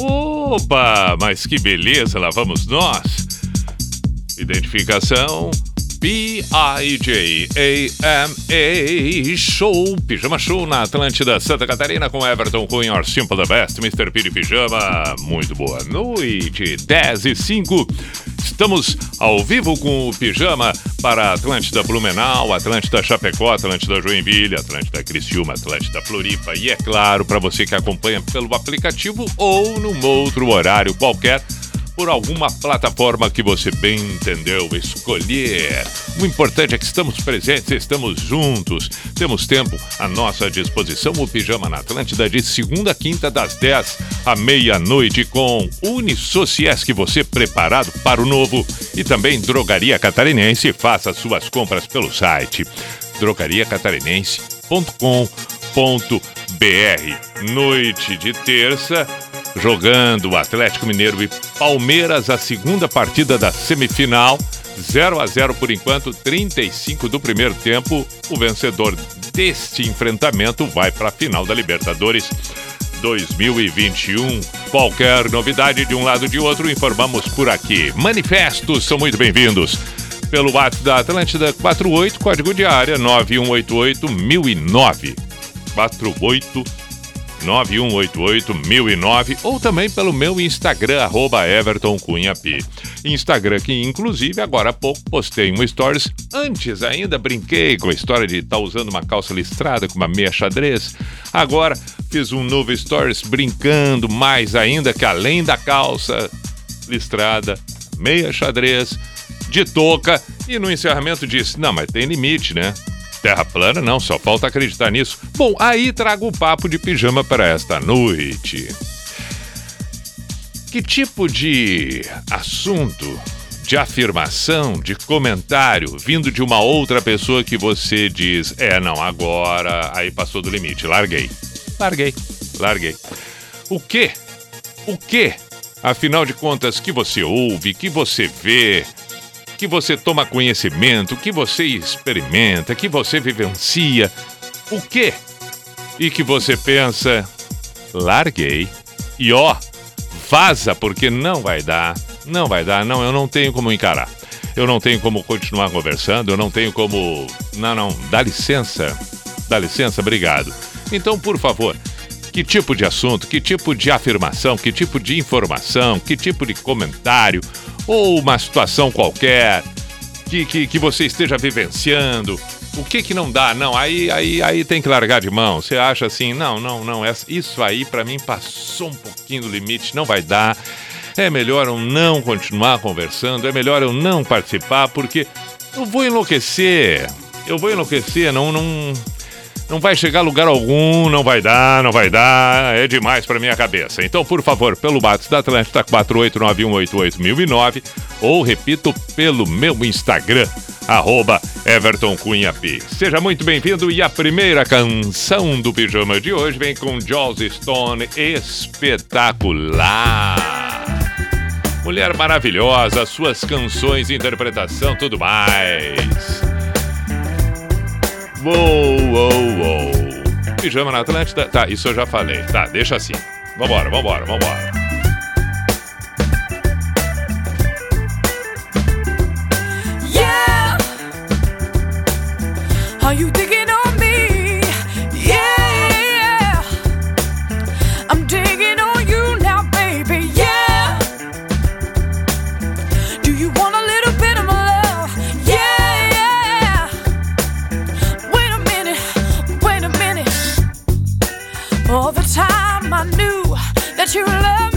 Opa, mas que beleza, lá vamos nós. Identificação B-I-J-A-M-A Show, Pijama Show na Atlântida, Santa Catarina com Everton Cunha, Or Simple the Best, Mr. P de Pijama. Muito boa noite, 10 e 5. Estamos ao vivo com o Pijama para Atlântida Blumenau, Atlântida Chapecó, Atlântida Joinville, Atlântida Criciúma, Atlântida Floripa e, é claro, para você que acompanha pelo aplicativo ou num outro horário qualquer, por alguma plataforma que você bem entendeu escolher. O importante é que estamos presentes, estamos juntos, temos tempo à nossa disposição. O Pijama na Atlântida de segunda a quinta, das 10 à meia-noite, com Unisociesc, você preparado para o novo. E também Drogaria Catarinense, faça suas compras pelo site drogariacatarinense.com.br. Noite de terça jogando Atlético Mineiro e Palmeiras, a segunda partida da semifinal. 0 a 0 por enquanto, 35 do primeiro tempo. O vencedor deste enfrentamento vai para a final da Libertadores 2021. Qualquer novidade de um lado ou de outro, informamos por aqui. Manifestos são muito bem-vindos. Pelo WhatsApp da Atlântida 48, código de área 9188 1009. 48 9188-1009 ou também pelo meu Instagram, arroba Everton Cunha P. Instagram que, inclusive, agora há pouco postei um stories. Antes ainda brinquei com a história de estar tá usando uma calça listrada com uma meia xadrez. Agora fiz um novo stories brincando mais ainda que além da calça listrada, meia xadrez, de touca e no encerramento disse: Não, mas tem limite, né? Terra plana não, só falta acreditar nisso. Bom, aí trago o papo de pijama para esta noite. Que tipo de assunto, de afirmação, de comentário vindo de uma outra pessoa que você diz: "É, não, agora aí passou do limite, larguei". Larguei. Larguei. O quê? O quê? Afinal de contas, que você ouve, que você vê, que você toma conhecimento, que você experimenta, que você vivencia, o quê? E que você pensa, larguei. E ó, vaza porque não vai dar, não vai dar, não, eu não tenho como encarar. Eu não tenho como continuar conversando, eu não tenho como. Não, não, dá licença. Dá licença, obrigado. Então, por favor, que tipo de assunto, que tipo de afirmação, que tipo de informação, que tipo de comentário, ou uma situação qualquer que, que, que você esteja vivenciando. O que que não dá? Não, aí, aí, aí tem que largar de mão. Você acha assim, não, não, não, isso aí para mim passou um pouquinho do limite, não vai dar. É melhor eu não continuar conversando, é melhor eu não participar, porque eu vou enlouquecer. Eu vou enlouquecer, não, não, não vai chegar a lugar algum, não vai dar, não vai dar, é demais para minha cabeça. Então, por favor, pelo Bates da Atlântida 489188009 ou, repito, pelo meu Instagram, arroba Everton Cunha P. Seja muito bem-vindo e a primeira canção do Pijama de hoje vem com Joss Stone, espetacular. Mulher maravilhosa, suas canções, interpretação, tudo mais. Uou, uou, uou. Pijama na Atlântida. Tá, isso eu já falei. Tá, deixa assim. Vambora, vambora, vambora. Yeah. Are you time I knew that you loved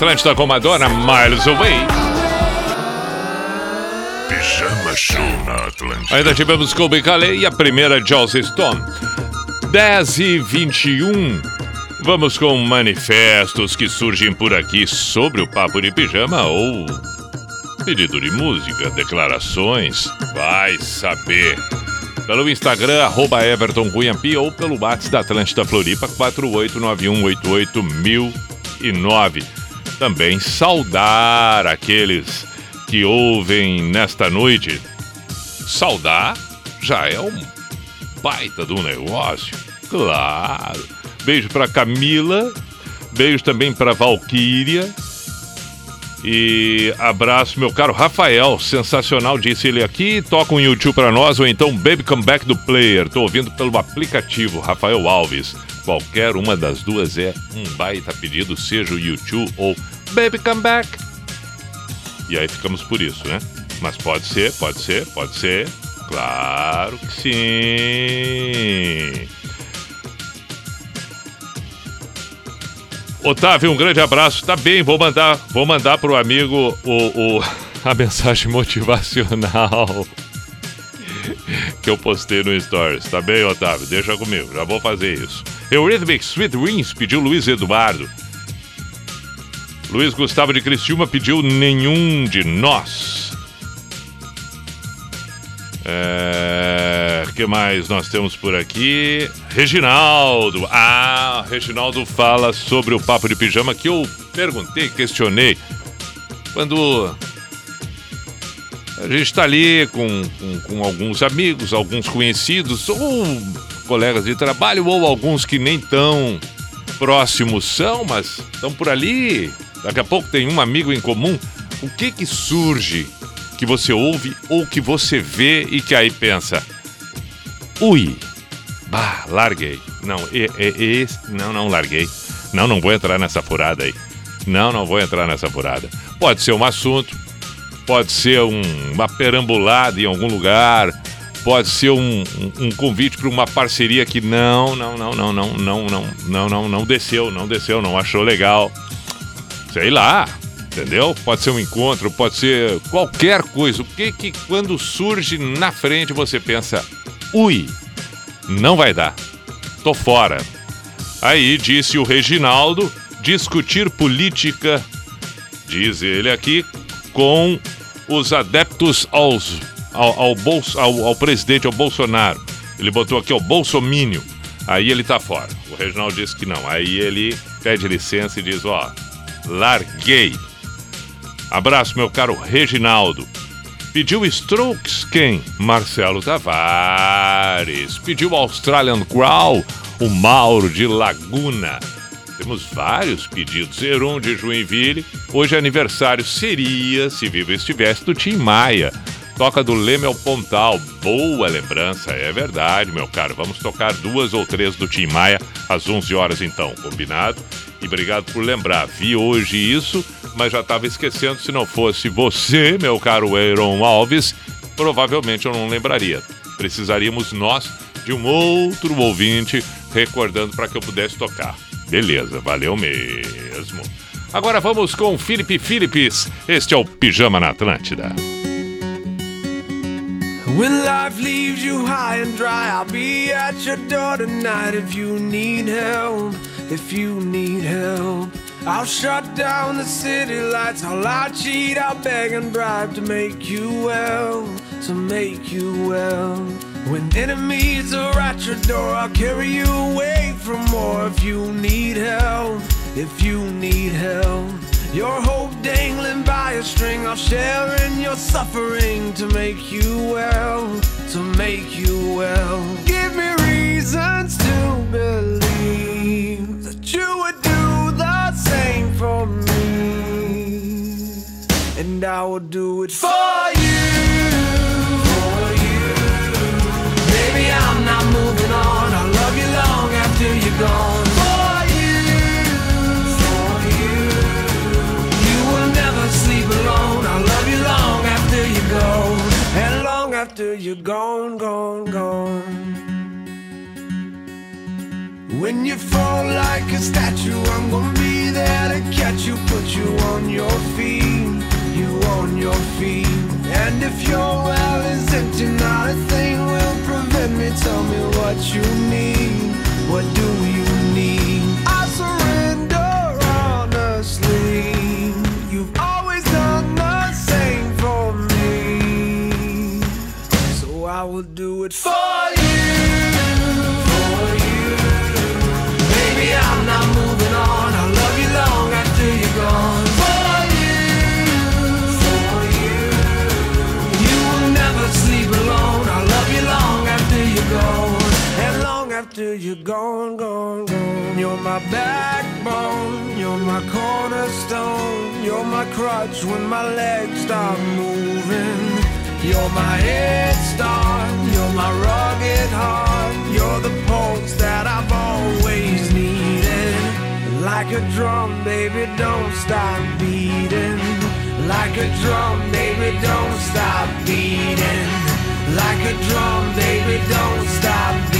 Atlântida com Madonna, Miles Away. Pijama Show na Atlântida. Ainda tivemos Colby Calais e a primeira Joss Stone. 10 e 21. Vamos com manifestos que surgem por aqui sobre o papo de pijama ou pedido de música, declarações, vai saber. Pelo Instagram, arroba Everton Cunha ou pelo WhatsApp da Atlântida Floripa, 489188009. Também saudar aqueles que ouvem nesta noite. Saudar já é um baita do negócio, claro. Beijo para Camila, beijo também para Valquíria. E abraço, meu caro Rafael, sensacional, disse ele aqui. Toca um YouTube para nós ou então Baby Come Back do Player. Tô ouvindo pelo aplicativo Rafael Alves. Qualquer uma das duas é um baita pedido, seja o YouTube ou Baby Come Back. E aí ficamos por isso, né? Mas pode ser, pode ser, pode ser. Claro que sim. Otávio, um grande abraço. Tá bem, vou mandar, vou mandar pro amigo o, o a mensagem motivacional que eu postei no Stories. Tá bem, Otávio? Deixa comigo, já vou fazer isso. Eurythmics Sweet Dreams pediu Luiz Eduardo. Luiz Gustavo de Criciúma pediu Nenhum de Nós. É, que mais nós temos por aqui? Reginaldo. Ah, Reginaldo fala sobre o papo de pijama que eu perguntei, questionei. Quando a gente está ali com, com, com, alguns amigos, alguns conhecidos, ou colegas de trabalho, ou alguns que nem tão próximos são, mas estão por ali. Daqui a pouco tem um amigo em comum. O que que surge que você ouve ou que você vê e que aí pensa: ui, bah, larguei. Não, e, e, e, não, não larguei. Não, não vou entrar nessa furada aí. Não, não vou entrar nessa furada. Pode ser um assunto, pode ser um, uma perambulada em algum lugar, pode ser um, um, um convite para uma parceria que não, não, não, não, não, não, não, não, não, não desceu, não desceu, não achou legal. Sei lá, entendeu? Pode ser um encontro, pode ser qualquer coisa. O que que quando surge na frente você pensa, ui, não vai dar, tô fora. Aí disse o Reginaldo, discutir política, diz ele aqui, com os adeptos aos, ao, ao, bolso, ao, ao presidente, ao Bolsonaro. Ele botou aqui, ó, Bolsomínio. Aí ele tá fora. O Reginaldo disse que não. Aí ele pede licença e diz, ó, larguei. Abraço, meu caro Reginaldo. Pediu Strokes quem? Marcelo Tavares. Pediu Australian Crow, o Mauro de Laguna. Temos vários pedidos. Heron de Joinville. Hoje aniversário seria, se vivo estivesse, do Tim Maia. Toca do Leme ao Pontal. Boa lembrança, é verdade, meu caro. Vamos tocar duas ou três do Tim Maia às 11 horas, então, combinado? E obrigado por lembrar. Vi hoje isso, mas já estava esquecendo. Se não fosse você, meu caro Aaron Alves, provavelmente eu não lembraria. Precisaríamos nós de um outro ouvinte recordando para que eu pudesse tocar. Beleza, valeu mesmo. Agora vamos com Felipe Philips. Este é o Pijama na Atlântida. When life leaves you high and dry, I'll be at your door tonight if you need help. If you need help, I'll shut down the city lights. I'll lie, cheat, I'll beg and bribe to make you well, to make you well. When enemies are at your door, I'll carry you away from more. If you need help, if you need help. Your hope dangling by a string, I'll share in your suffering to make you well, to make you well. Give me reasons to believe you would do the same for me, and I will do it for you. For you. I'm not moving on. I'll love you long after you're gone. For you. For you. You will never sleep alone. I'll love you long after you go. And long after you're gone, gone, gone. When you fall like a statue, I'm gonna be there to catch you, put you on your feet, you on your feet. And if your well is empty, not a thing will prevent me. Tell me what you need. What do you need? I surrender honestly. You've always done the same for me. So I will do it for After you're gone, gone, gone. You're my backbone. You're my cornerstone. You're my crutch when my legs stop moving. You're my head start. You're my rugged heart. You're the pulse that I've always needed. Like a drum, baby, don't stop beating. Like a drum, baby, don't stop beating. Like a drum, baby, don't stop beating.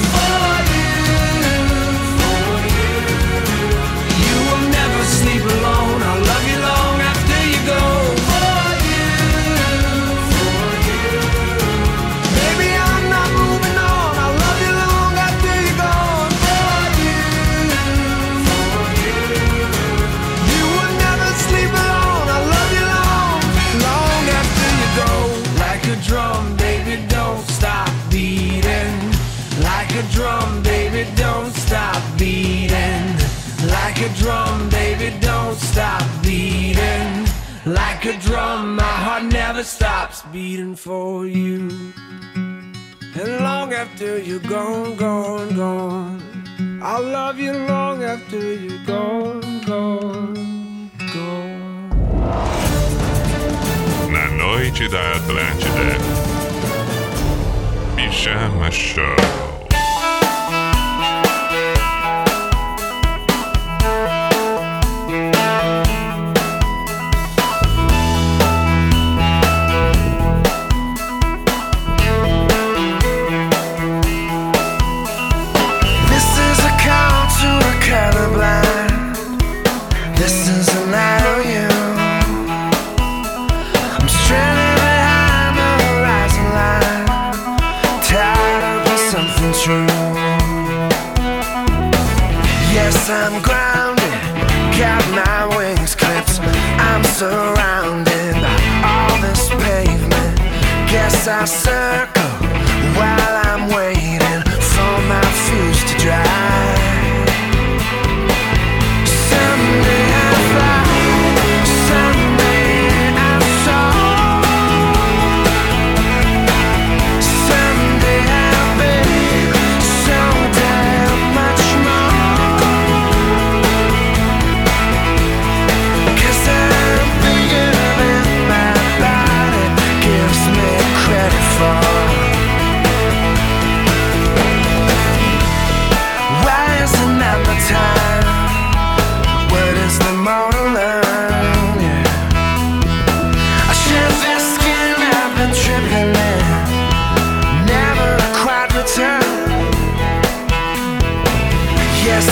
stop beating. Like a drum, my heart never stops beating for you. And long after you're gone, gone, gone. I'll love you long after you're gone, gone, gone. Na noite da Atlântida. Pijama Show. I'm grounded. Got my wings clipped. I'm surrounded by all this pavement. Guess I circle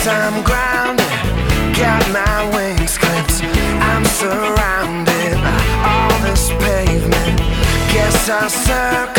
I'm grounded, got my wings clipped. I'm surrounded by all this pavement. Guess I'll circle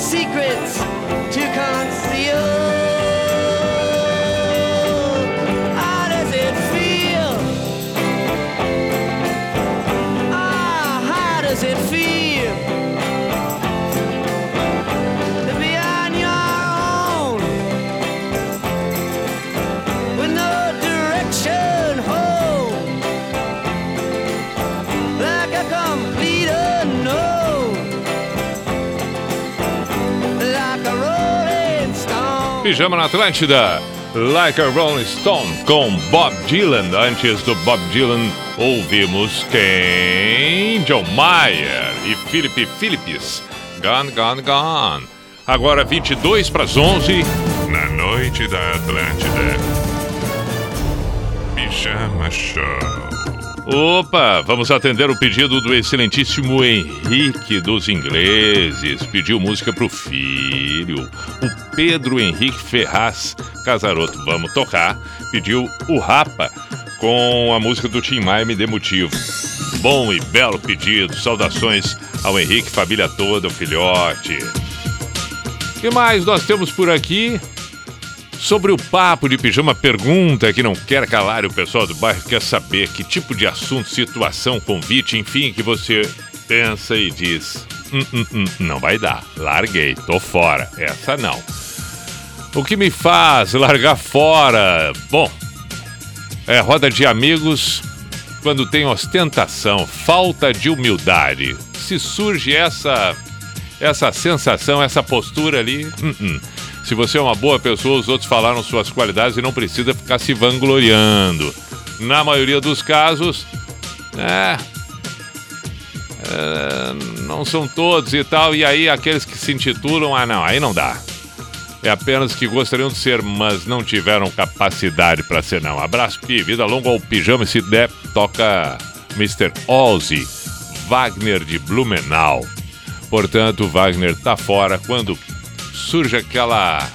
Secrets Pijama na Atlântida. Like a Rolling Stone com Bob Dylan. Antes do Bob Dylan, ouvimos quem? John Mayer e Philip Phillips. Gone, gone, gone. Agora 22 para as 11. Na noite da Atlântida. Pijama Show. Opa, vamos atender o pedido do excelentíssimo Henrique dos Ingleses. Pediu música pro filho, o Pedro Henrique Ferraz Casaroto. Vamos tocar. Pediu o Rapa com a música do Tim Maia Me Dê Motivo. Bom e belo pedido. Saudações ao Henrique, família toda, o filhote. O que mais nós temos por aqui? Sobre o papo de pijama, pergunta que não quer calar o pessoal do bairro quer saber que tipo de assunto, situação, convite, enfim, que você pensa e diz: "Hum, hum, hum, não vai dar, larguei, tô fora, essa não. O que me faz largar fora? Bom, é roda de amigos quando tem ostentação, falta de humildade. Se surge essa essa sensação, essa postura ali, hum, hum. Se você é uma boa pessoa, os outros falaram suas qualidades e não precisa ficar se vangloriando. Na maioria dos casos, é, é, não são todos e tal, e aí aqueles que se intitulam, ah não, aí não dá. É apenas que gostariam de ser, mas não tiveram capacidade para ser não. Abraço, Pi, vida longa ao pijama, e se der, toca Mr. Ozzy, Wagner de Blumenau. Portanto, Wagner tá fora quando surge aquela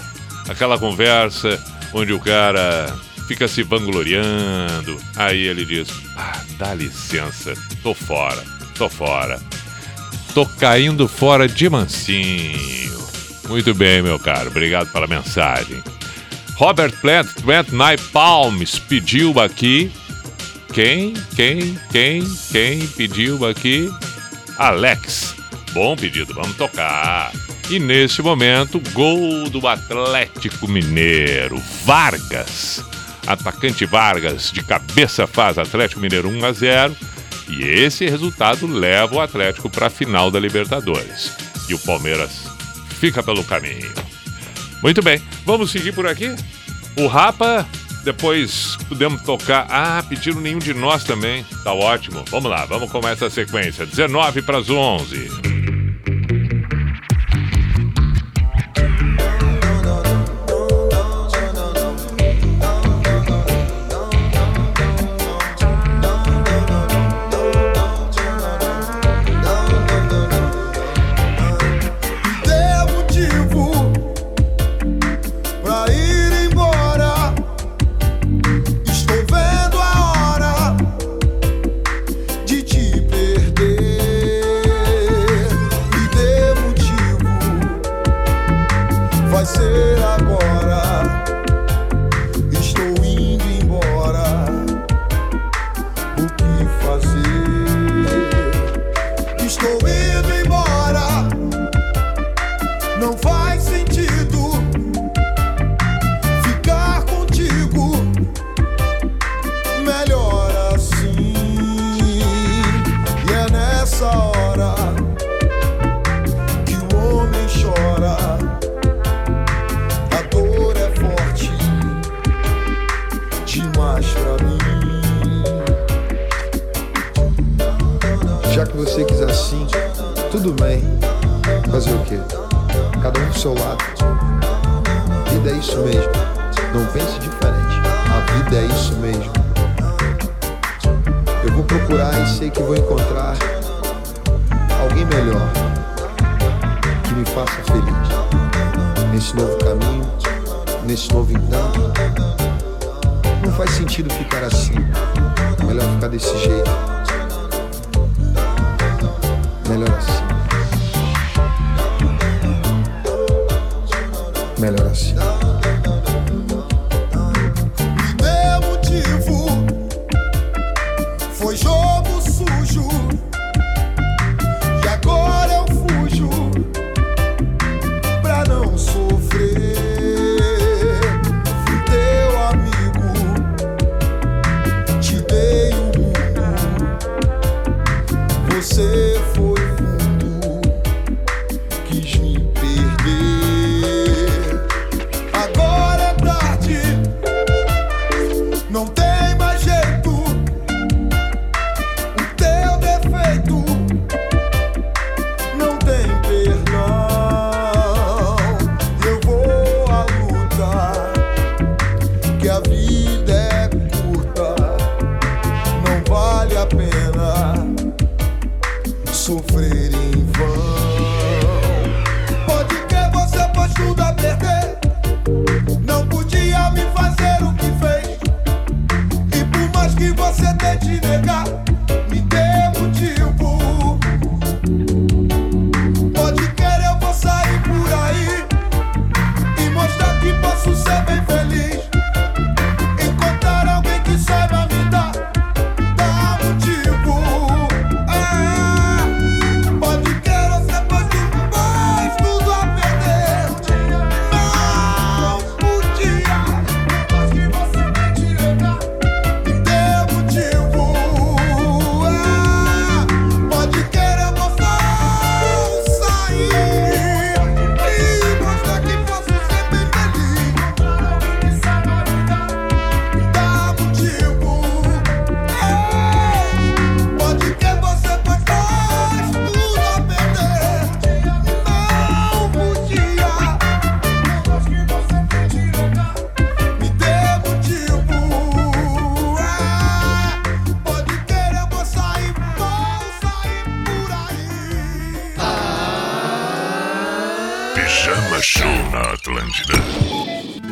aquela conversa onde o cara fica se vangloriando. Aí ele diz: ah, dá licença, tô fora, tô fora. Tô caindo fora de mansinho. Muito bem, meu caro, obrigado pela mensagem. Robert Plant, Plant Night Palms pediu aqui. Quem? Quem? Quem? Quem pediu aqui? Alex. Bom pedido, vamos tocar. E nesse momento, gol do Atlético Mineiro. Vargas. Atacante Vargas de cabeça faz Atlético Mineiro 1 a 0. E esse resultado leva o Atlético para a final da Libertadores. E o Palmeiras fica pelo caminho. Muito bem, vamos seguir por aqui? O Rapa, depois podemos tocar. Ah, pediram nenhum de nós também. Tá ótimo. Vamos lá, vamos começar essa sequência. 19 para as 11.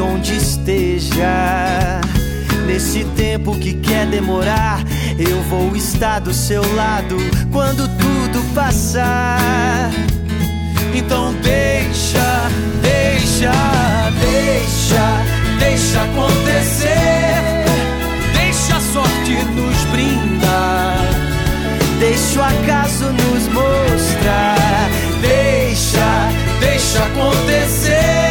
onde esteja, nesse tempo que quer demorar, eu vou estar do seu lado quando tudo passar. Então deixa, deixa, deixa, deixa acontecer. Deixa a sorte nos brindar. Deixa o acaso nos mostrar. Deixa, deixa acontecer.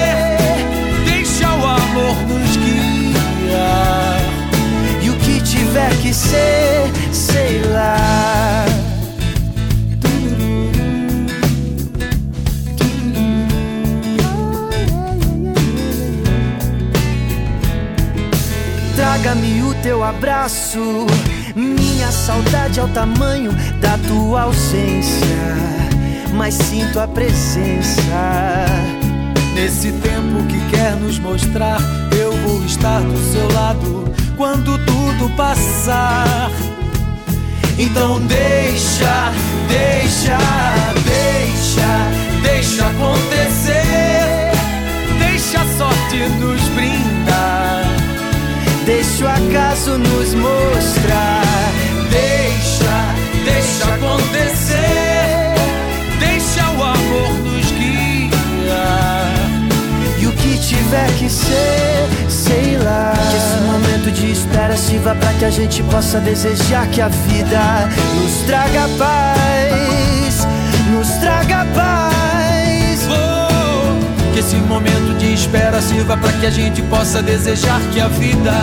tiver que ser, sei lá. Traga-me o teu abraço. Minha saudade é o tamanho da tua ausência, mas sinto a presença. Nesse tempo que quer nos mostrar, eu vou estar do seu lado quando tudo passar. Então deixa, deixa, deixa, deixa acontecer. Deixa a sorte nos brindar. Deixa o acaso nos mostrar. Deixa, deixa acontecer. tiver que ser, sei lá. Que esse momento de espera sirva para que a gente possa desejar que a vida nos traga paz, nos traga paz. Oh, que esse momento de espera sirva para que a gente possa desejar que a vida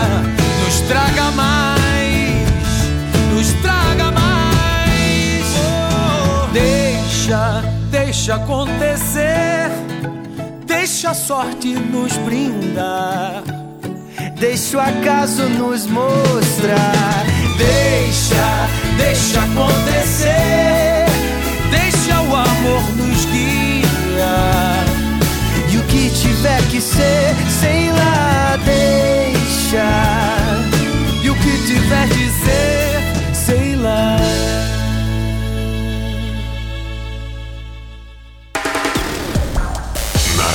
nos traga mais, nos traga mais. Oh, deixa, deixa acontecer deixa a sorte nos brindar. Deixa o acaso nos mostrar. Deixa, deixa acontecer. Deixa o amor nos guiar. E o que tiver que ser, sei lá, deixa. E o que tiver de ser, sei lá.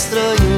Estranho.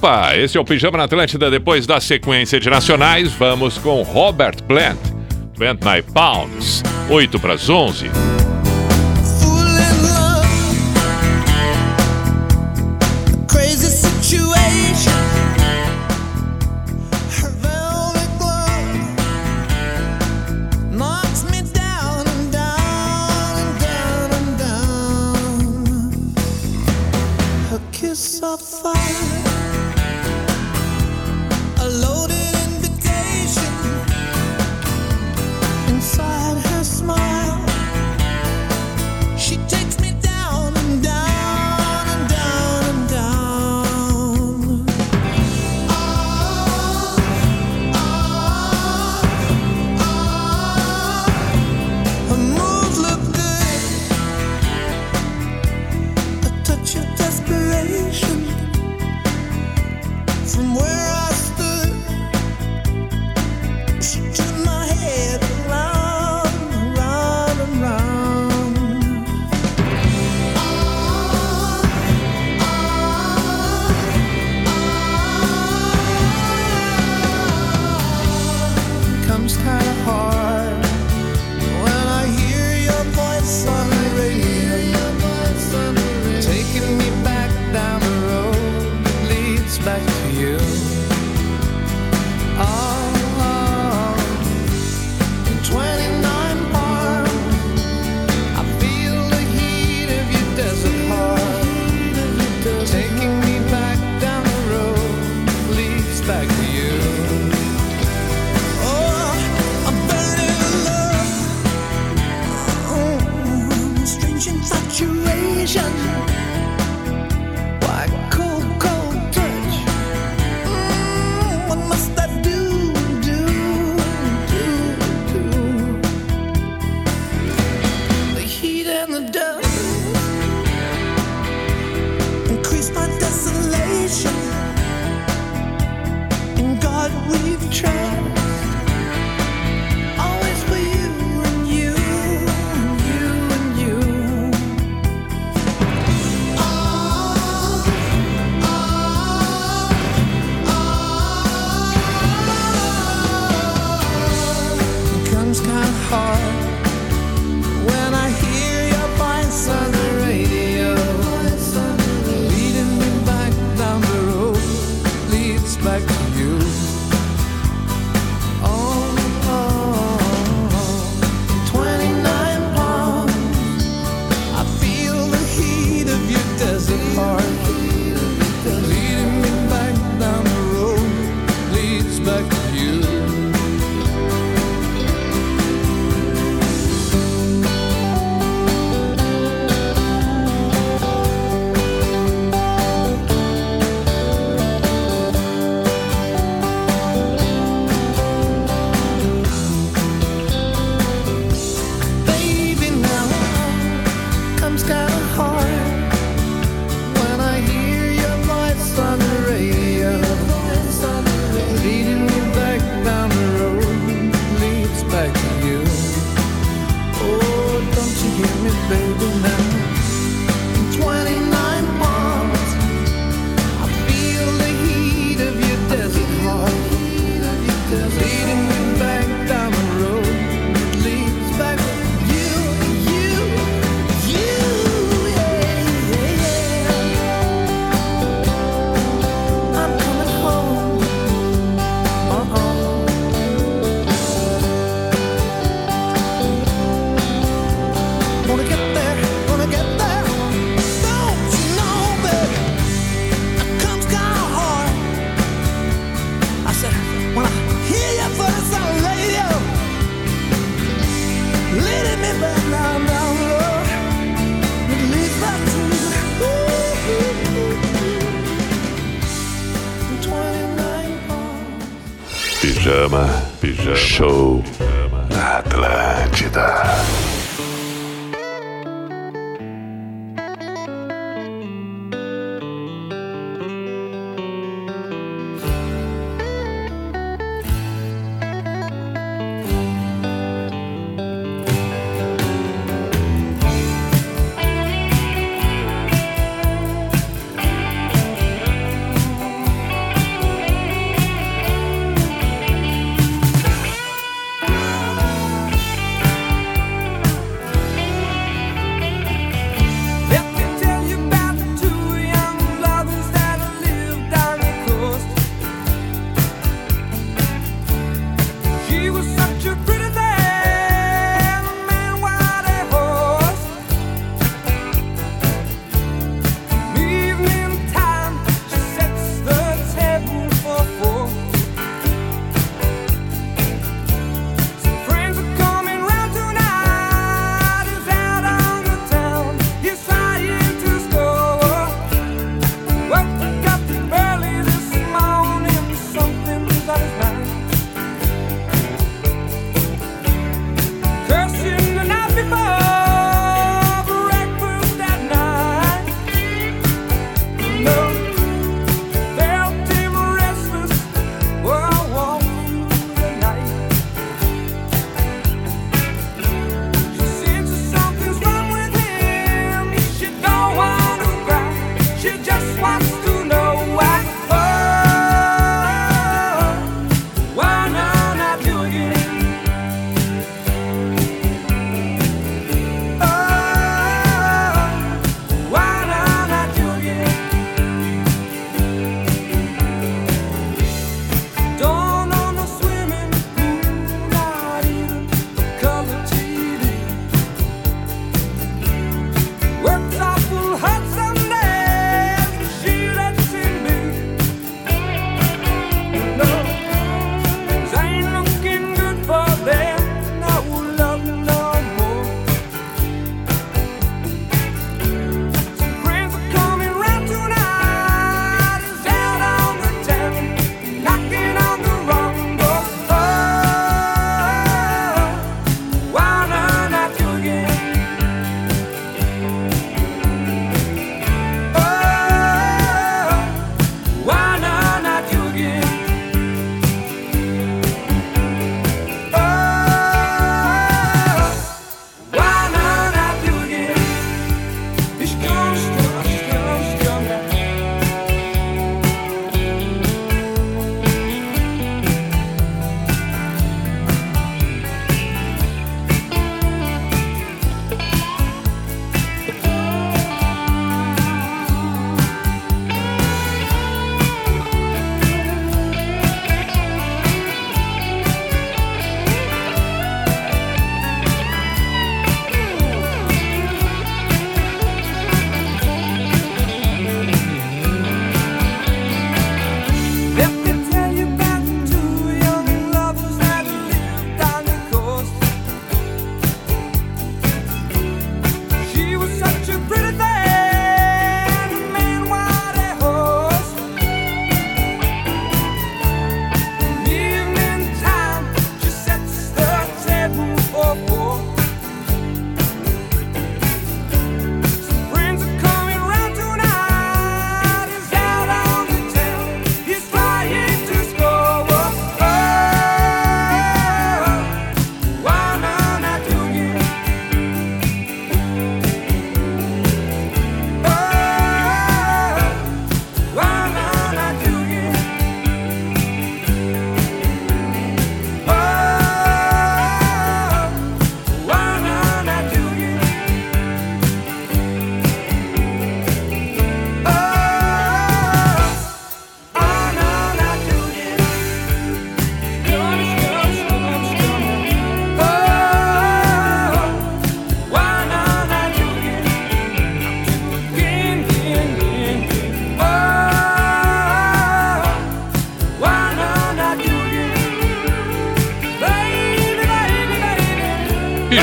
Opa, esse é o Pijama na Atlântida. Depois da sequência de nacionais, vamos com Robert Plant. Plant My Pounds, 8 para as 11.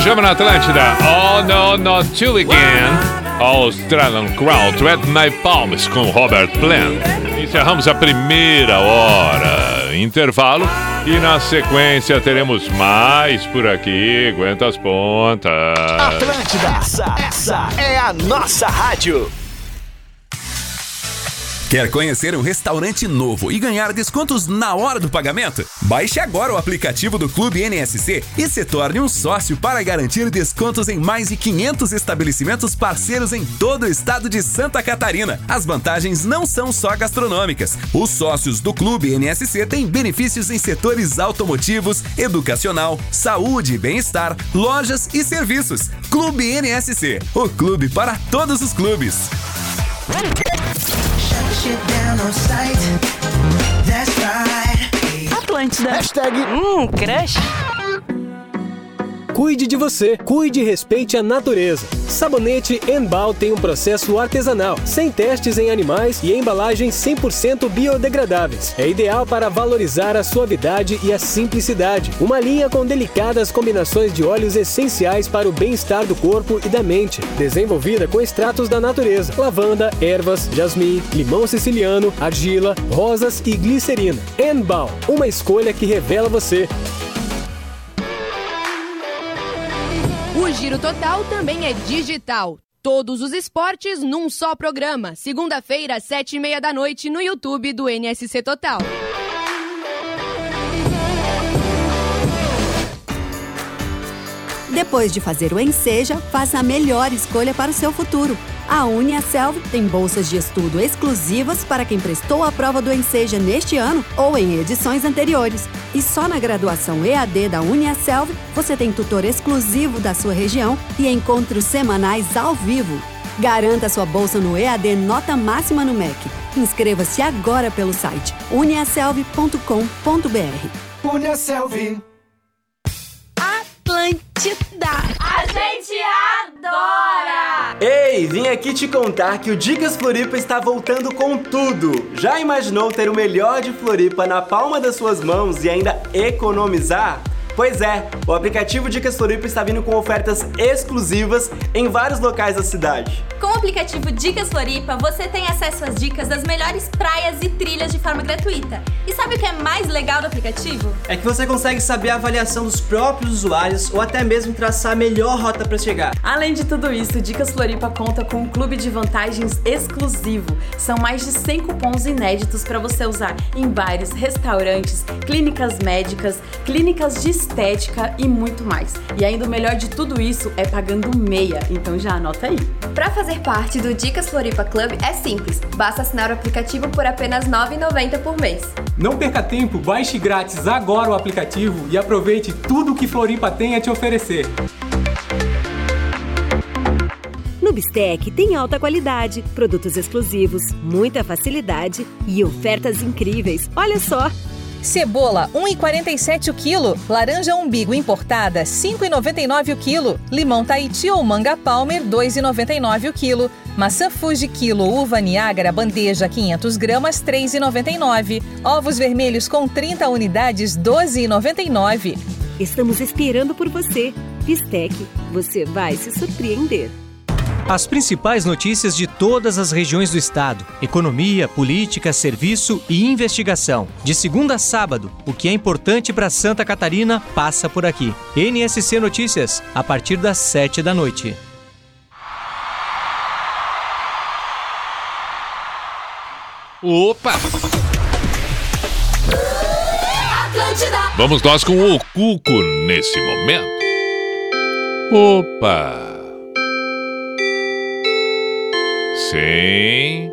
Pijama na Atlântida. Oh, no, not you again. Australian Crown, Tread My Palms com Robert Plant. Encerramos a primeira hora. Intervalo. E na sequência teremos mais por aqui. Aguenta as pontas. Atlântida, essa, essa é a nossa rádio. Quer conhecer um restaurante novo e ganhar descontos na hora do pagamento? Baixe agora o aplicativo do Clube NSC e se torne um sócio para garantir descontos em mais de 500 estabelecimentos parceiros em todo o estado de Santa Catarina. As vantagens não são só gastronômicas. Os sócios do Clube NSC têm benefícios em setores automotivos, educacional, saúde e bem-estar, lojas e serviços. Clube NSC, o clube para todos os clubes. Atlântida. Hashtag Hum, crush. Cuide de você, cuide e respeite a natureza. Sabonete Enbal tem um processo artesanal, sem testes em animais e embalagens 100% biodegradáveis. É ideal para valorizar a suavidade e a simplicidade. Uma linha com delicadas combinações de óleos essenciais para o bem-estar do corpo e da mente. Desenvolvida com extratos da natureza: lavanda, ervas, jasmim, limão siciliano, argila, rosas e glicerina. Enbal, uma escolha que revela você. Giro Total também é digital. Todos os esportes num só programa. Segunda-feira, sete e meia da noite, no YouTube do NSC Total. Depois de fazer o Enseja, faça a melhor escolha para o seu futuro. A Uniaselv tem bolsas de estudo exclusivas para quem prestou a prova do Enseja neste ano ou em edições anteriores. E só na graduação EAD da Uniaselv você tem tutor exclusivo da sua região e encontros semanais ao vivo. Garanta sua bolsa no EAD Nota Máxima no MEC. Inscreva-se agora pelo site uniaselv.com.br. Uniaselv. Atlântida. A gente adora! Ei, vim aqui te contar que o Dicas Floripa está voltando com tudo. Já imaginou ter o melhor de Floripa na palma das suas mãos e ainda economizar? Pois é, o aplicativo Dicas Floripa está vindo com ofertas exclusivas em vários locais da cidade. Com o aplicativo Dicas Floripa, você tem acesso às dicas das melhores praias e trilhas de forma gratuita. E sabe o que é mais legal do aplicativo? É que você consegue saber a avaliação dos próprios usuários ou até mesmo traçar a melhor rota para chegar. Além de tudo isso, Dicas Floripa conta com um clube de vantagens exclusivo. São mais de 100 cupons inéditos para você usar em bares, restaurantes, clínicas médicas, clínicas de estética e muito mais. E ainda o melhor de tudo isso é pagando meia, então já anota aí. Para fazer parte do Dicas Floripa Club é simples, basta assinar o aplicativo por apenas R$ 9,90 por mês. Não perca tempo, baixe grátis agora o aplicativo e aproveite tudo que Floripa tem a te oferecer. No Bistec tem alta qualidade, produtos exclusivos, muita facilidade e ofertas incríveis. Olha só! Cebola, 1,47 o quilo. Laranja umbigo importada, 5,99 o quilo. Limão Tahiti ou manga Palmer, 2,99 o quilo. Maçã Fuji quilo, uva Niágara, bandeja 500 gramas, 3,99. Ovos vermelhos com 30 unidades, 12,99. Estamos esperando por você. Bistec, você vai se surpreender. As principais notícias de todas as regiões do estado: economia, política, serviço e investigação. De segunda a sábado, o que é importante para Santa Catarina passa por aqui. NSC Notícias, a partir das 7 da noite. Opa! Vamos nós com o Cuco nesse momento. Opa! Sim.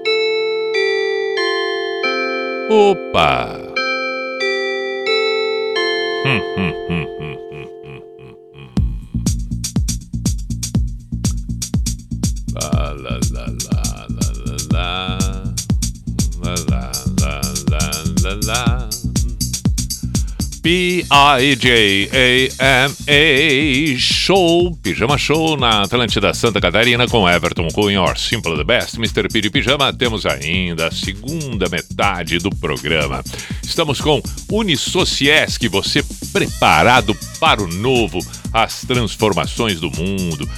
Opa! Hum, hum, hum, hum, hum, hum, hum, hum. La, la, la, la, la, la, la. La, la, la, la. P-I-J-A-M-A Show, Pijama Show na Atlântida Santa Catarina com Everton Cunha, or Simple the Best, Mr. P de Pijama. Temos ainda a segunda metade do programa. Estamos com Unisociesc, você preparado para o novo, as transformações do mundo.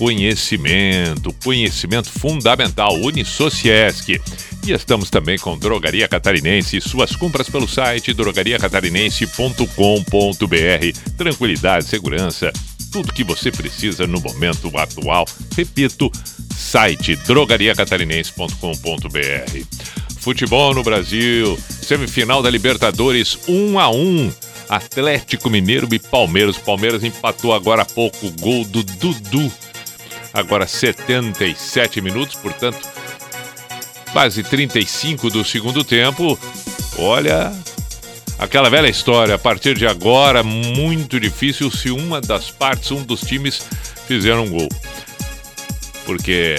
Conhecimento, conhecimento fundamental, Unisociesc. E estamos também com Drogaria Catarinense. Suas compras pelo site drogariacatarinense.com.br. Tranquilidade, segurança, tudo que você precisa no momento atual. Repito, site drogariacatarinense.com.br. Futebol no Brasil, semifinal da Libertadores 1 a 1. Atlético Mineiro e Palmeiras. Palmeiras empatou agora há pouco o gol do Dudu. Agora 77 minutos, portanto, quase 35 do segundo tempo. Olha, aquela velha história, a partir de agora, muito difícil se uma das partes, um dos times fizeram um gol. Porque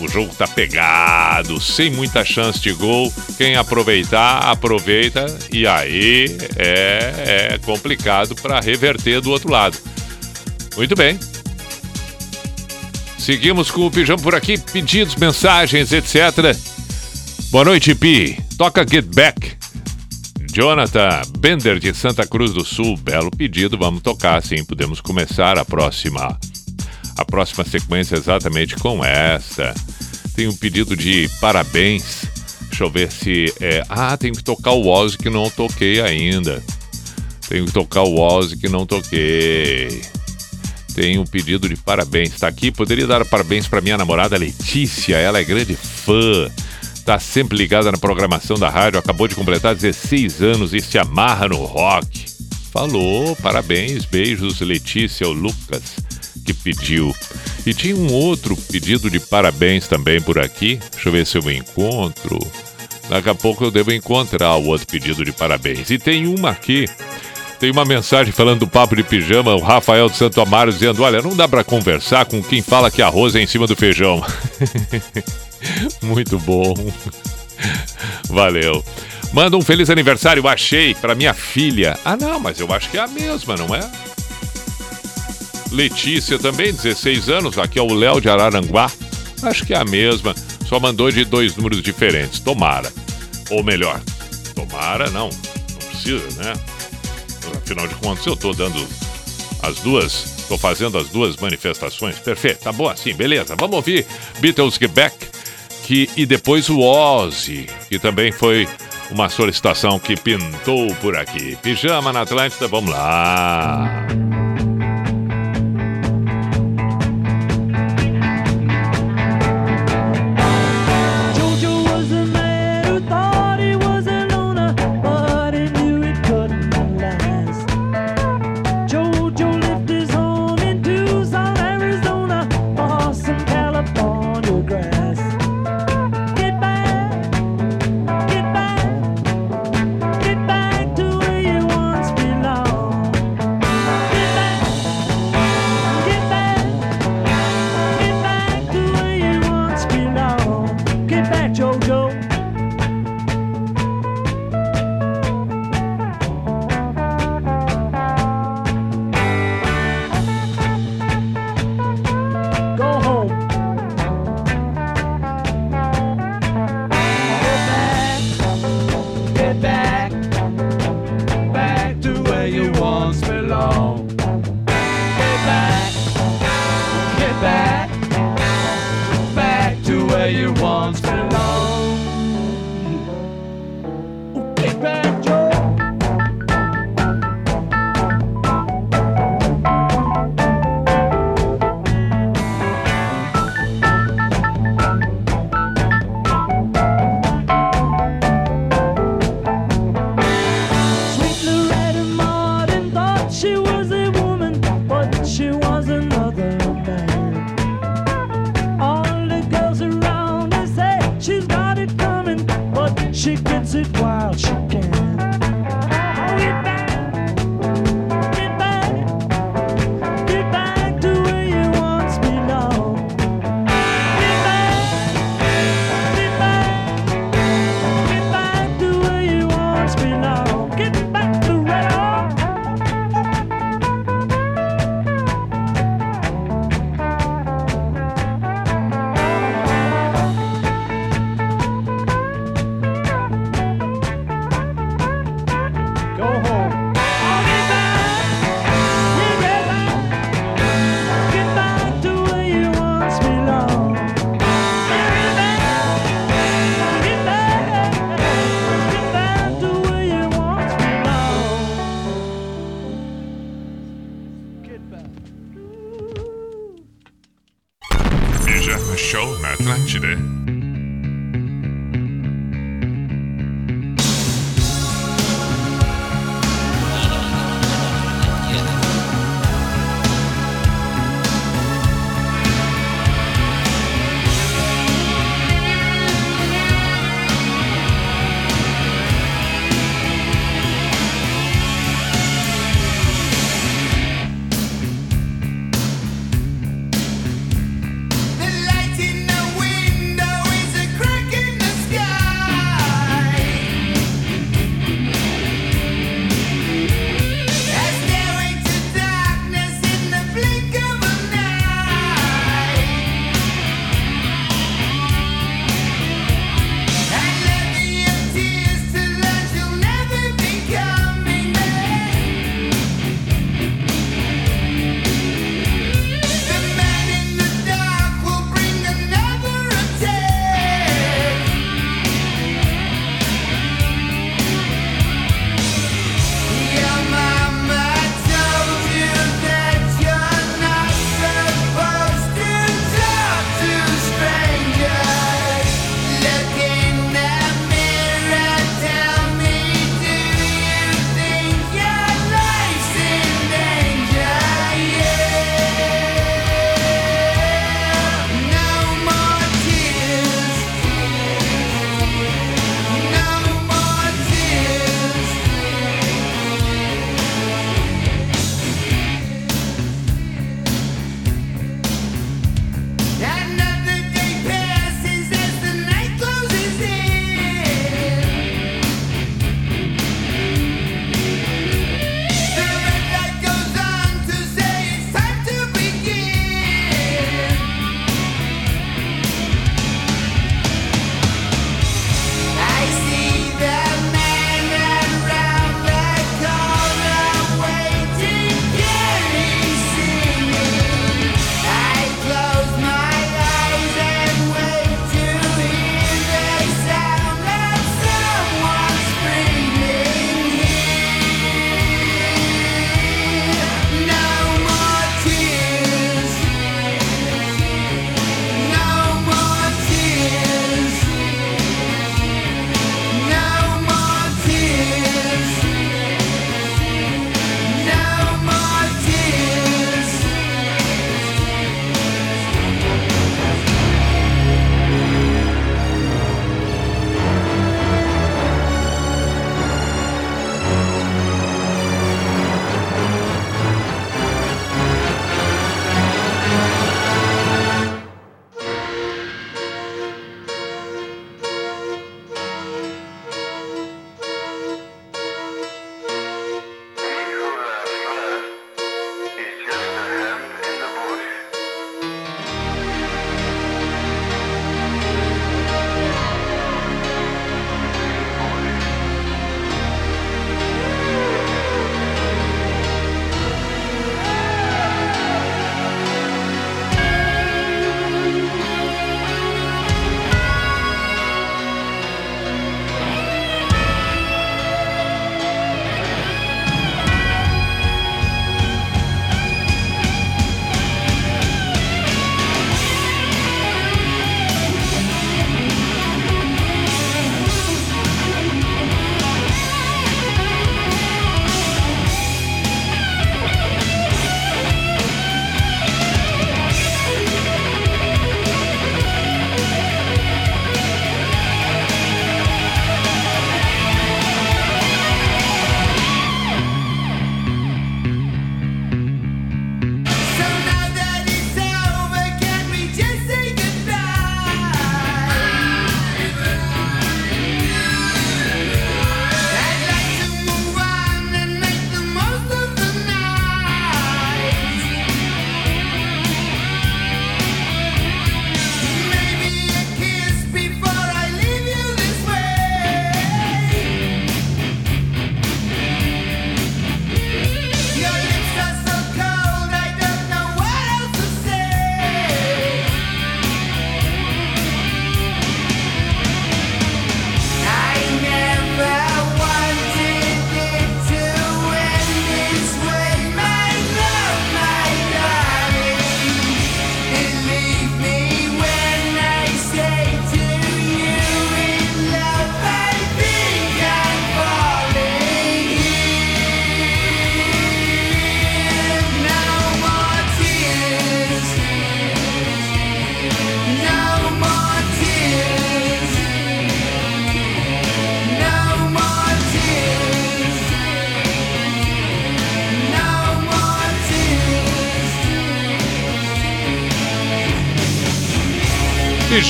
o jogo tá pegado, sem muita chance de gol. Quem aproveitar, aproveita. E aí é, é complicado para reverter do outro lado. Muito bem. Seguimos com o pijama por aqui, pedidos, mensagens, etc. Boa noite, Pi. Toca Get Back. Jonathan Bender de Santa Cruz do Sul. Belo pedido, vamos tocar sim. Podemos começar a próxima a próxima sequência exatamente com esta. Tem um pedido de parabéns. Deixa eu ver se é. Ah, tem que tocar o Ozzy que não toquei ainda. Tenho que tocar o Ozzy que não toquei. Tem um pedido de parabéns. Está aqui. Poderia dar parabéns para minha namorada Letícia. Ela é grande fã. Está sempre ligada na programação da rádio. Acabou de completar 16 anos e se amarra no rock. Falou, parabéns, beijos, Letícia, o Lucas, que pediu. E tinha um outro pedido de parabéns também por aqui. Deixa eu ver se eu encontro. Daqui a pouco eu devo encontrar o outro pedido de parabéns. E tem uma aqui. Tem uma mensagem falando do papo de pijama, o Rafael de Santo Amaro dizendo: Olha, não dá para conversar com quem fala que arroz é em cima do feijão. Muito bom. Valeu. Manda um feliz aniversário, achei, para minha filha. Ah, não, mas eu acho que é a mesma, não é? Letícia também, 16 anos. Aqui é o Léo de Araranguá. Acho que é a mesma. Só mandou de dois números diferentes. Tomara. Ou melhor, tomara não. Não precisa, né? Afinal de contas, eu tô dando as duas. Tô fazendo as duas manifestações. Perfeito, tá bom assim, beleza. Vamos ouvir Beatles Get Back. Que, e depois o Ozzy, que também foi uma solicitação que pintou por aqui. Pijama na Atlântida, vamos lá.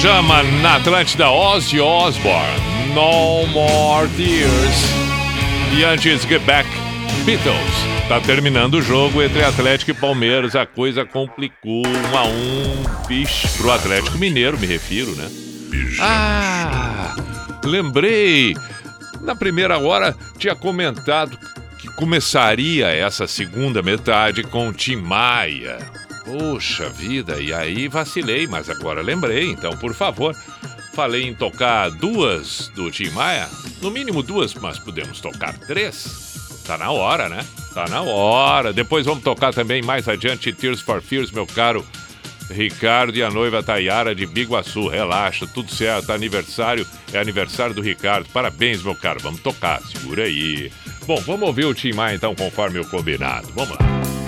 Pijama na Atlântida Ozzy Osbourne. No More Tears. E antes, Get Back, Beatles. Tá terminando o jogo entre Atlético e Palmeiras. A coisa complicou. Um a um. Vixe, pro Atlético Mineiro, me refiro, né? Ah, lembrei. Na primeira hora tinha comentado que começaria essa segunda metade com o Tim Maia. Poxa vida, e aí vacilei, mas agora lembrei, então por favor. Falei em tocar duas do Tim Maia, no mínimo duas, mas podemos tocar três. Tá na hora, né? Tá na hora. Depois vamos tocar também mais adiante Tears for Fears, meu caro Ricardo e a noiva Tayara de Biguaçu. Relaxa, tudo certo. Aniversário é aniversário do Ricardo. Parabéns, meu caro. Vamos tocar, segura aí. Bom, vamos ouvir o Tim Maia então, conforme o combinado. Vamos lá.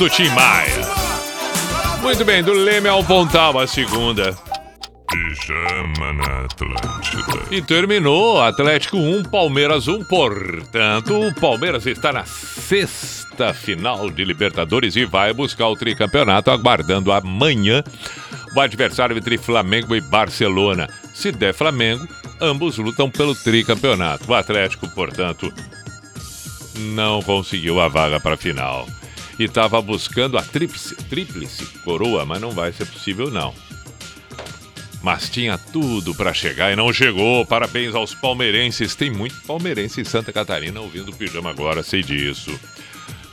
Do Tim Maia. Muito bem, do Leme ao Pontal, a segunda. Pijama na Atlântida. E terminou Atlético 1, Palmeiras 1. Portanto, o Palmeiras está na sexta final de Libertadores e vai buscar o tricampeonato, aguardando amanhã o adversário entre Flamengo e Barcelona. Se der Flamengo, ambos lutam pelo tricampeonato. O Atlético, portanto, não conseguiu a vaga para a final. E estava buscando a tríplice, tríplice coroa, mas não vai ser possível não. Mas tinha tudo para chegar e não chegou. Parabéns aos palmeirenses. Tem muito palmeirense em Santa Catarina ouvindo o pijama agora, sei disso.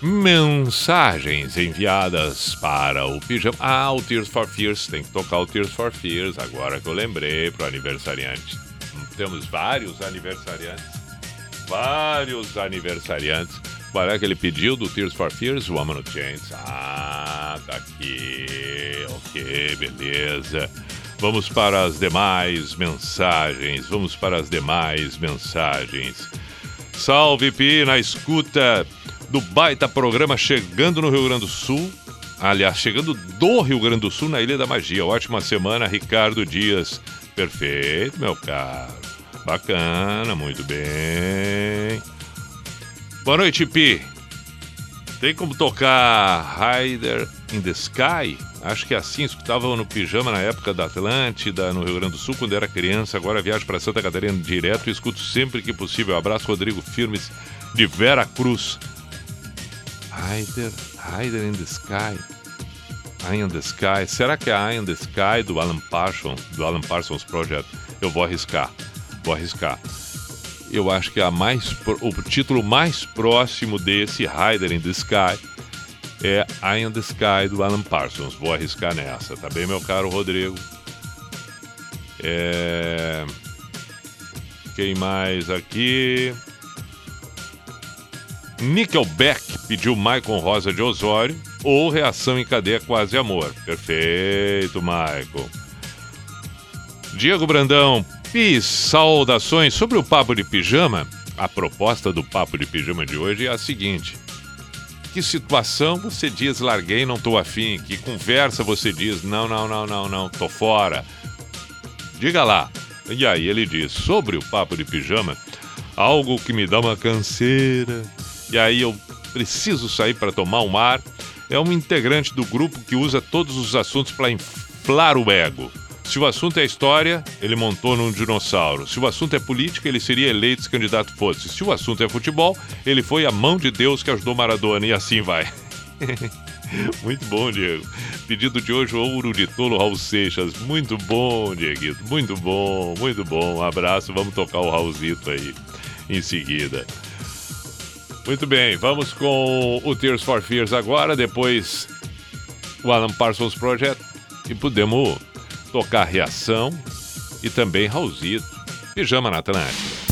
Mensagens enviadas para o pijama. Ah, o Tears for Fears. Tem que tocar o Tears for Fears agora que eu lembrei para o aniversariante. Temos vários aniversariantes. Vários aniversariantes. Qual é que ele pediu do Tears for Fears? Woman No Chains. Ah, tá aqui. Ok, beleza. Vamos para as demais mensagens. Vamos para as demais mensagens. Salve Pi na escuta do baita programa chegando no Rio Grande do Sul. Aliás, chegando do Rio Grande do Sul na Ilha da Magia. Ótima semana, Ricardo Dias. Perfeito, meu caro. Bacana, muito bem. Boa noite, Pi. Tem como tocar Rider in the Sky? Acho que é assim, escutava no pijama na época da Atlântida, no Rio Grande do Sul, quando era criança. Agora viajo para Santa Catarina direto e escuto sempre que possível. Abraço, Rodrigo Firmes, de Vera Cruz. Rider, Rider in the Sky. Eye in the Sky. Será que é Eye in the Sky do Alan Parsons, do Alan Parsons Project? Eu vou arriscar. Vou arriscar. Eu acho que a mais, o título mais próximo desse Rider in the Sky é Eye in the Sky do Alan Parsons. Vou arriscar nessa, tá bem, meu caro Rodrigo? É... Quem mais aqui? Nickelback pediu Michael Rosa de Osório ou Reação em Cadeia Quase Amor. Perfeito, Michael. Diego Brandão, Pis, saudações. Sobre o papo de pijama, a proposta do papo de pijama de hoje é a seguinte. Que situação você diz larguei, não tô afim? Que conversa você diz não, não, não, não, não, tô fora? Diga lá. E aí ele diz, sobre o papo de pijama, algo que me dá uma canseira, e aí eu preciso sair para tomar um ar, é um integrante do grupo que usa todos os assuntos para inflar o ego. Se o assunto é história, ele montou num dinossauro. Se o assunto é política, ele seria eleito se candidato fosse. Se o assunto é futebol, ele foi a mão de Deus que ajudou Maradona e assim vai. Muito bom, Diego. Pedido de hoje, ouro de tolo Raul Seixas. Muito bom, Dieguito. Muito bom, muito bom. Um abraço, vamos tocar o Raulzito aí em seguida. Muito bem, vamos com o Tears for Fears agora, depois o Alan Parsons Project e podemos tocar Reação e também Raulzito. Pijama na Atlântica.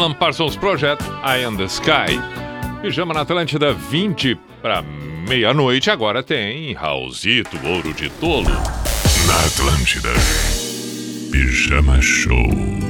Alan Parsons Project, I in The Sky. Pijama na Atlântida, 20 para meia-noite. Agora tem Raulzito, Ouro de Tolo. Na Atlântida, Pijama Show.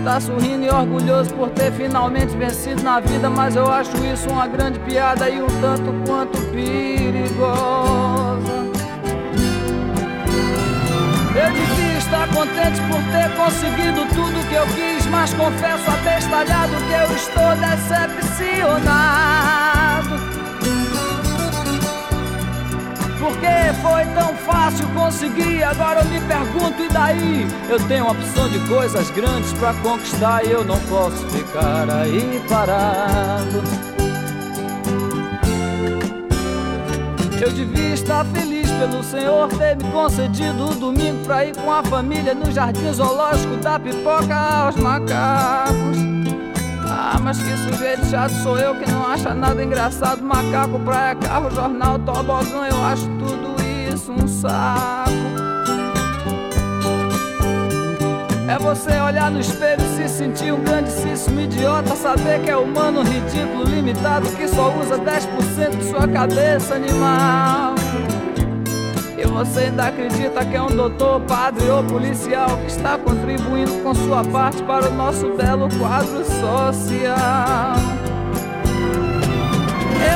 Estar sorrindo e orgulhoso por ter finalmente vencido na vida, mas eu acho isso uma grande piada e um tanto quanto perigosa. Eu devia estar contente por ter conseguido tudo que eu quis, mas confesso abestalhado que eu estou decepcionado. Fácil conseguir, agora eu me pergunto, e daí? Eu tenho uma opção de coisas grandes pra conquistar e eu não posso ficar aí parado. Eu devia estar feliz pelo Senhor ter me concedido o domingo pra ir com a família no jardim zoológico dar pipoca aos macacos. Ah, mas que sujeito chato sou eu que não acha nada engraçado. Macaco, praia, carro, jornal, tobogã, eu acho tudo um saco. É você olhar no espelho e se sentir um grandíssimo idiota. Saber que é humano, ridículo, limitado, que só usa 10% de sua cabeça animal. E você ainda acredita que é um doutor, padre ou policial que está contribuindo com sua parte para o nosso belo quadro social.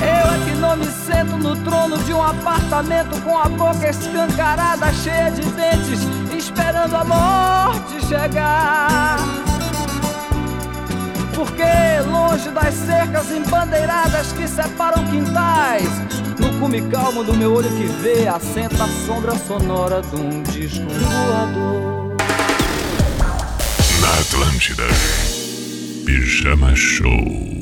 Eu é que não me sento no trono de um apartamento com a boca escancarada, cheia de dentes, esperando a morte chegar. Porque longe das cercas embandeiradas que separam quintais, no cume calmo do meu olho que vê, assenta a sombra sonora de um disco voador. Na Atlântida. Pijama Show.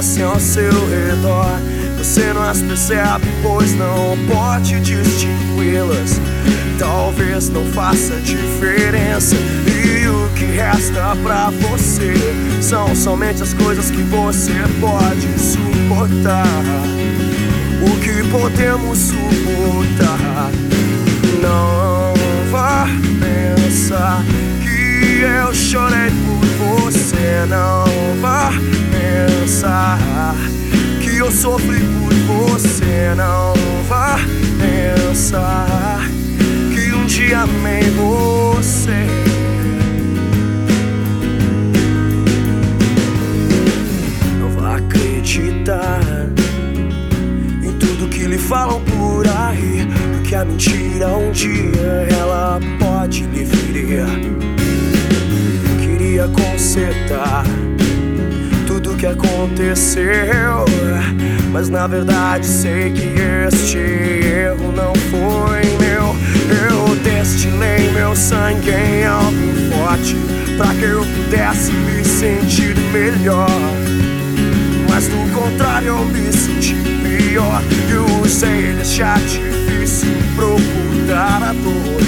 Acontecem ao seu redor. Você não as percebe, pois não pode distingui-las. Talvez não faça diferença. E o que resta pra você são somente as coisas que você pode suportar. O que podemos suportar. Não vá pensar que eu chorei você. Não vá pensar que eu sofri por você. Não vá pensar que um dia amei você. Não vá acreditar em tudo que lhe falam por aí. Porque a mentira um dia ela pode lhe ferir. Queria consertar tudo que aconteceu. Mas na verdade sei que este erro não foi meu. Eu destilei meu sangue em algo forte pra que eu pudesse me sentir melhor. Mas do contrário eu me senti pior. E usei deste artifício pra ocultar a dor.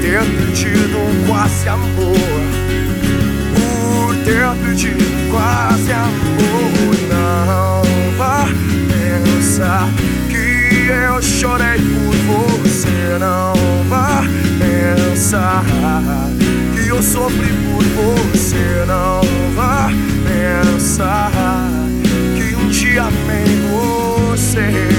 Ter perdido um quase amor ter perdido quase amor. Não vá pensar que eu chorei por você. Não vá pensar que eu sofri por você. Não vá pensar que um dia amei você.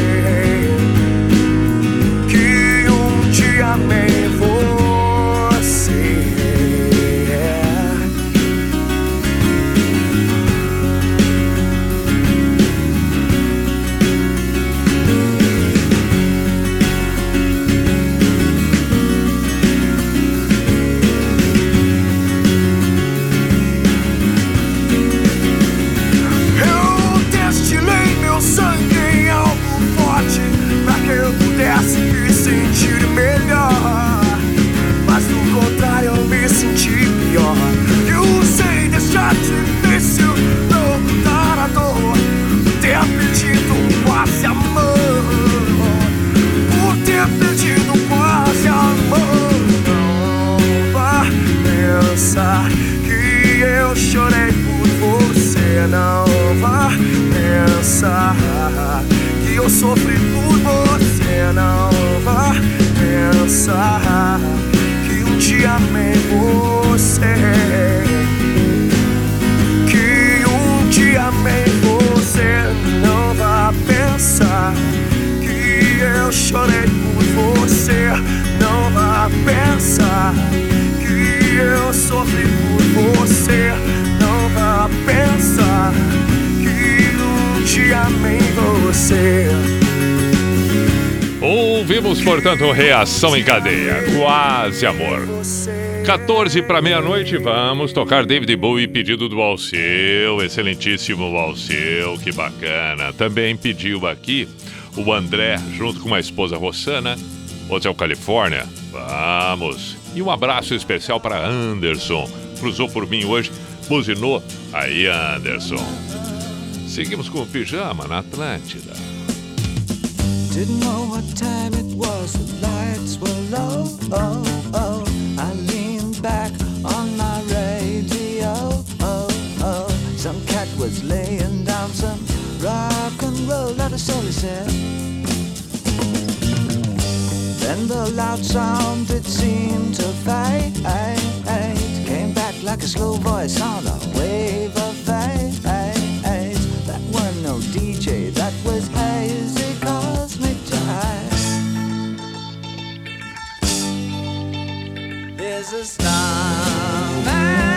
Não vá pensar que eu sofri por você. Não vá pensar que um dia amei você. Que um dia amei você. Não vá pensar que eu chorei por você. Não vá pensar que eu sofri por você. Amei você. Ouvimos, portanto, reação em cadeia. Quase amor. 14 para meia-noite, vamos tocar David Bowie, pedido do Alceu, excelentíssimo Alceu, que bacana. Também pediu aqui o André, junto com a esposa Rossana, Hotel Califórnia. Vamos. E um abraço especial para Anderson, cruzou por mim hoje, buzinou. Aí, Anderson. Seguimos com o pijama na Atlântida. Didn't know what time it was, the lights were low. Oh, oh. I leaned back on my radio. Oh, oh. Some cat was laying down some rock and roll, not a soul said. Then the loud sound it seemed to fade. Came back like a slow voice on a wave of fate. That was hazy cosmic jive. There's a starman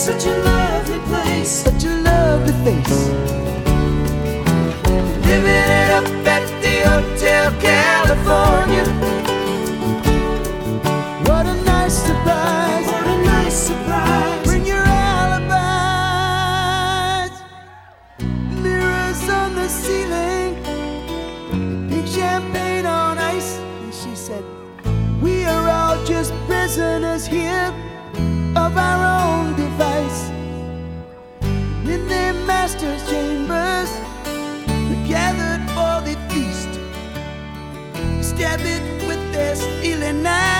such a lovely place, such a lovely face. night.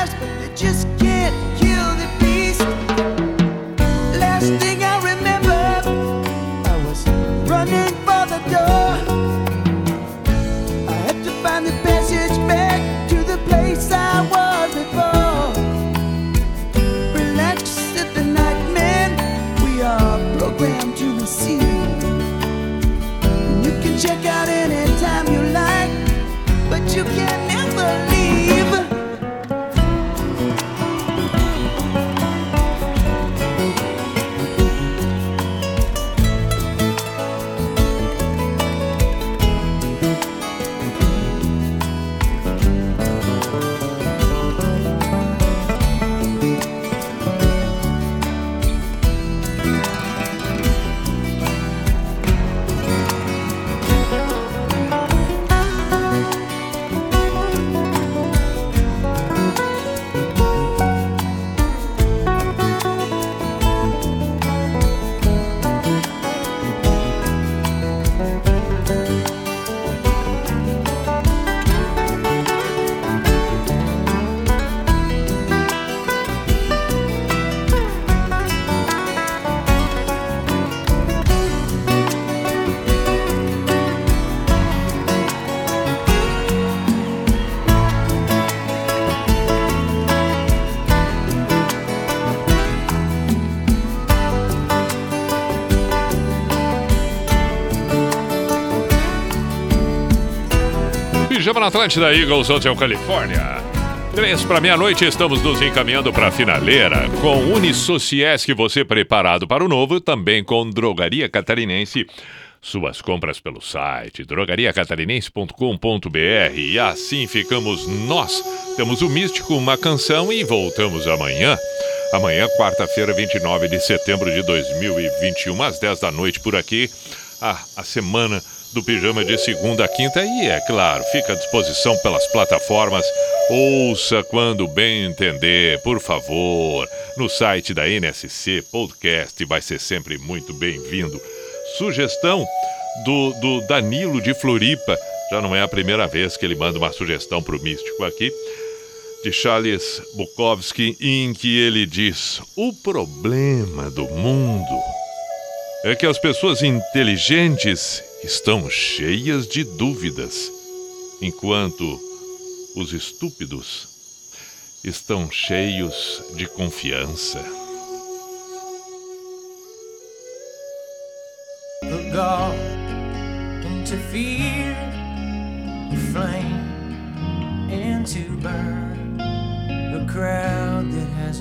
Pijama na Atlântida, Eagles, Hotel Califórnia. Três para meia-noite, estamos nos encaminhando para a finaleira com Unisociesc, você preparado para o novo, também com Drogaria Catarinense. Suas compras pelo site drogariacatarinense.com.br. E assim ficamos nós. Temos o Místico, uma canção e voltamos amanhã. Amanhã, quarta-feira, 29 de setembro de 2021, às 10 da noite por aqui. Ah, a semana do Pijama de segunda a quinta e, é claro, fica à disposição pelas plataformas. Ouça quando bem entender, por favor. No site da NSC Podcast vai ser sempre muito bem-vindo. Sugestão do, do Danilo de Floripa. Já não é a primeira vez que ele manda uma sugestão para o místico aqui de Charles Bukowski, em que ele diz: O problema do mundo é que as pessoas inteligentes estão cheias de dúvidas, enquanto os estúpidos estão cheios de confiança. the God into fear, the flame, and to burn the crowd that has